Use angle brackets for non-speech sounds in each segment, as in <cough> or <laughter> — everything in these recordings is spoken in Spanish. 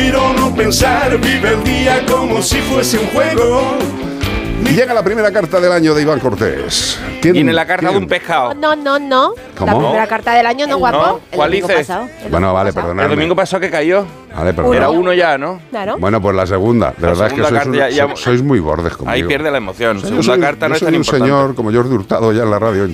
Respiro, no pensar, vive el día como si fuese un juego. Llega la primera carta del año de Iván Cortés. ¿Quién- Tiene la carta de quién? un pescado. No, no, no. ¿Cómo? La primera carta del año no, El- guapo. no. ¿Cuál domingo dices? Bueno, vale, pasado. perdonadme. El domingo pasado que cayó. Vale, perdonadme. Era uno ya, ¿no? Claro. Bueno, pues la segunda. De La verdad es que segunda sois, un- carta ya- ya- so- sois muy bordes conmigo. Ahí pierde la emoción. O sea, Segunda yo soy, carta no yo es soy tan un importante. señor como Jordi Hurtado ya en la radio.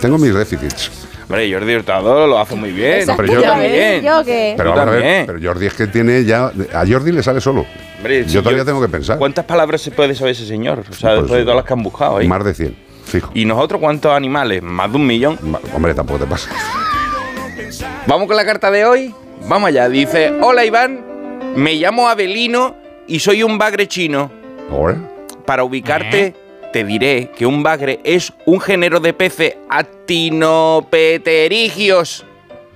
Tengo mis déficits. Hombre, Jordi Hurtado lo hace muy bien. Exacto, pero yo- también. ves, yo que... Pero Tú vamos a ver, también. pero Jordi es que tiene ya. A Jordi le sale solo. Hombre, si yo todavía tengo que pensar. ¿Cuántas palabras se puede saber ese señor? O sea, Pues, después de todas las que han buscado ahí. Más de 100, fijo. ¿Y nosotros cuántos animales? Más de un millón. Ma- Hombre, tampoco te pasa. <laughs> Vamos con la carta de hoy. Vamos allá. Dice: Hola Iván, me llamo Abelino y soy un bagre chino. Ahora. Para ubicarte, te diré que un bagre es un género de peces actinopeterigios.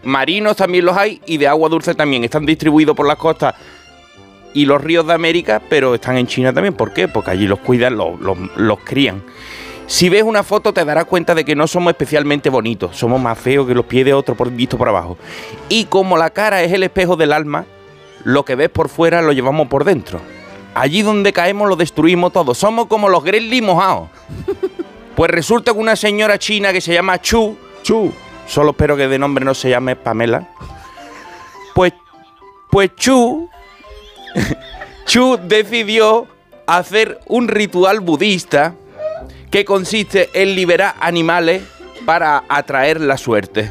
Marinos también los hay y de agua dulce también. Están distribuidos por las costas y los ríos de América, pero están en China también. ¿Por qué? Porque allí los cuidan, los, los- crían. Si ves una foto te darás cuenta de que no somos especialmente bonitos, somos más feos que los pies de otro visto por abajo. Y como la cara es el espejo del alma, lo que ves por fuera lo llevamos por dentro. Allí donde caemos lo destruimos todo. Somos como los grizzly mojados. <laughs> Pues resulta que una señora china que se llama Chu, Chu. solo espero que de nombre no se llame Pamela, pues, pues Chu, <laughs> Chu decidió hacer un ritual budista que consiste en liberar animales para atraer la suerte.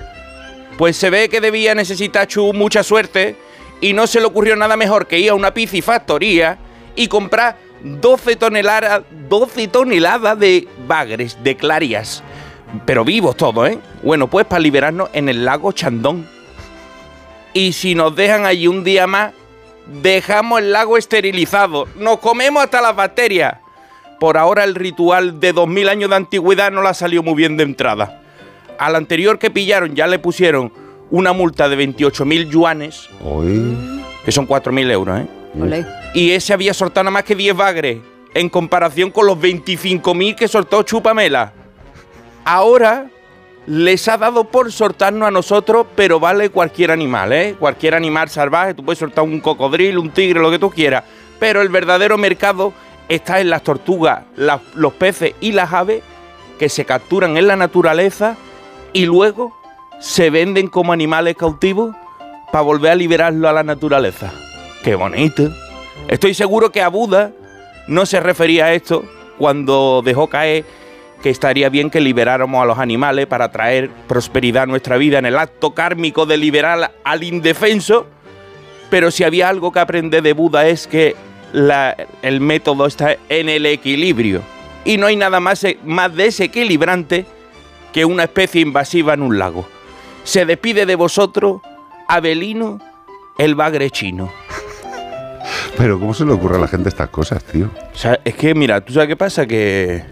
Pues se ve que debía necesitar Chu mucha suerte y no se le ocurrió nada mejor que ir a una piscifactoría y comprar 12 toneladas, 12 toneladas de bagres, de clarias. Pero vivos todos, ¿eh? Bueno, pues para liberarnos en el lago Chandón. Y si nos dejan allí un día más, dejamos el lago esterilizado. Nos comemos hasta las bacterias. Por ahora el ritual de 2000 años de antigüedad no la salió muy bien de entrada. Al anterior que pillaron ya le pusieron una multa de 28.000 yuanes, que son 4.000 euros, ¿eh? Olé. Y ese había soltado nada más que 10 bagres, en comparación con los 25.000 que soltó Chupamela. Ahora les ha dado por soltarnos a nosotros, pero vale cualquier animal, ¿eh? Cualquier animal salvaje, tú puedes soltar un cocodrilo, un tigre, lo que tú quieras. Pero el verdadero mercado está en las tortugas, las- los peces y las aves que se capturan en la naturaleza y luego se venden como animales cautivos para volver a liberarlo a la naturaleza. ¡Qué bonito! Estoy seguro que a Buda no se refería a esto cuando dejó caer que estaría bien que liberáramos a los animales para traer prosperidad a nuestra vida en el acto kármico de liberar al indefenso. Pero si había algo que aprender de Buda es que el método está en el equilibrio. Y no hay nada más, más desequilibrante que una especie invasiva en un lago. Se despide de vosotros, Abelino, el bagre chino. Pero ¿cómo se le ocurre a la gente estas cosas, tío? O sea, es que, mira, ¿tú sabes qué pasa? Que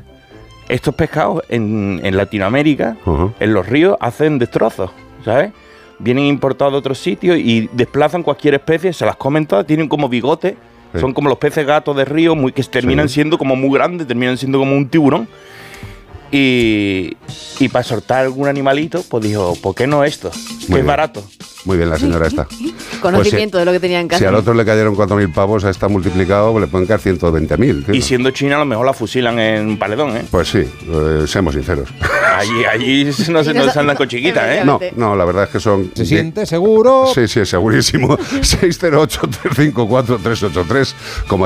estos pescados en, en Latinoamérica, en los ríos, hacen destrozos, ¿sabes? Vienen importados de otros sitios y desplazan cualquier especie, se las comen todas, tienen como bigote, Sí. son como los peces gatos de río, muy, que terminan Sí. siendo como muy grandes, terminan siendo como un tiburón. Y, y para soltar algún animalito, pues dijo, ¿por qué no esto? Que bien. es barato. Muy bien, la señora esta. <laughs> Conocimiento de lo que tenía en casa. Si al otro le cayeron 4.000 pavos, a esta multiplicado pues le pueden caer 120.000. tío. Y siendo China, a lo mejor la fusilan en un paredón, ¿eh? Pues sí, eh, seamos sinceros. <laughs> Allí, allí no se, no se andan con chiquitas, ¿eh? No, no, la verdad es que son... ¿Se siente seguro? Sí, sí, segurísimo. <laughs> 608-354-383, como el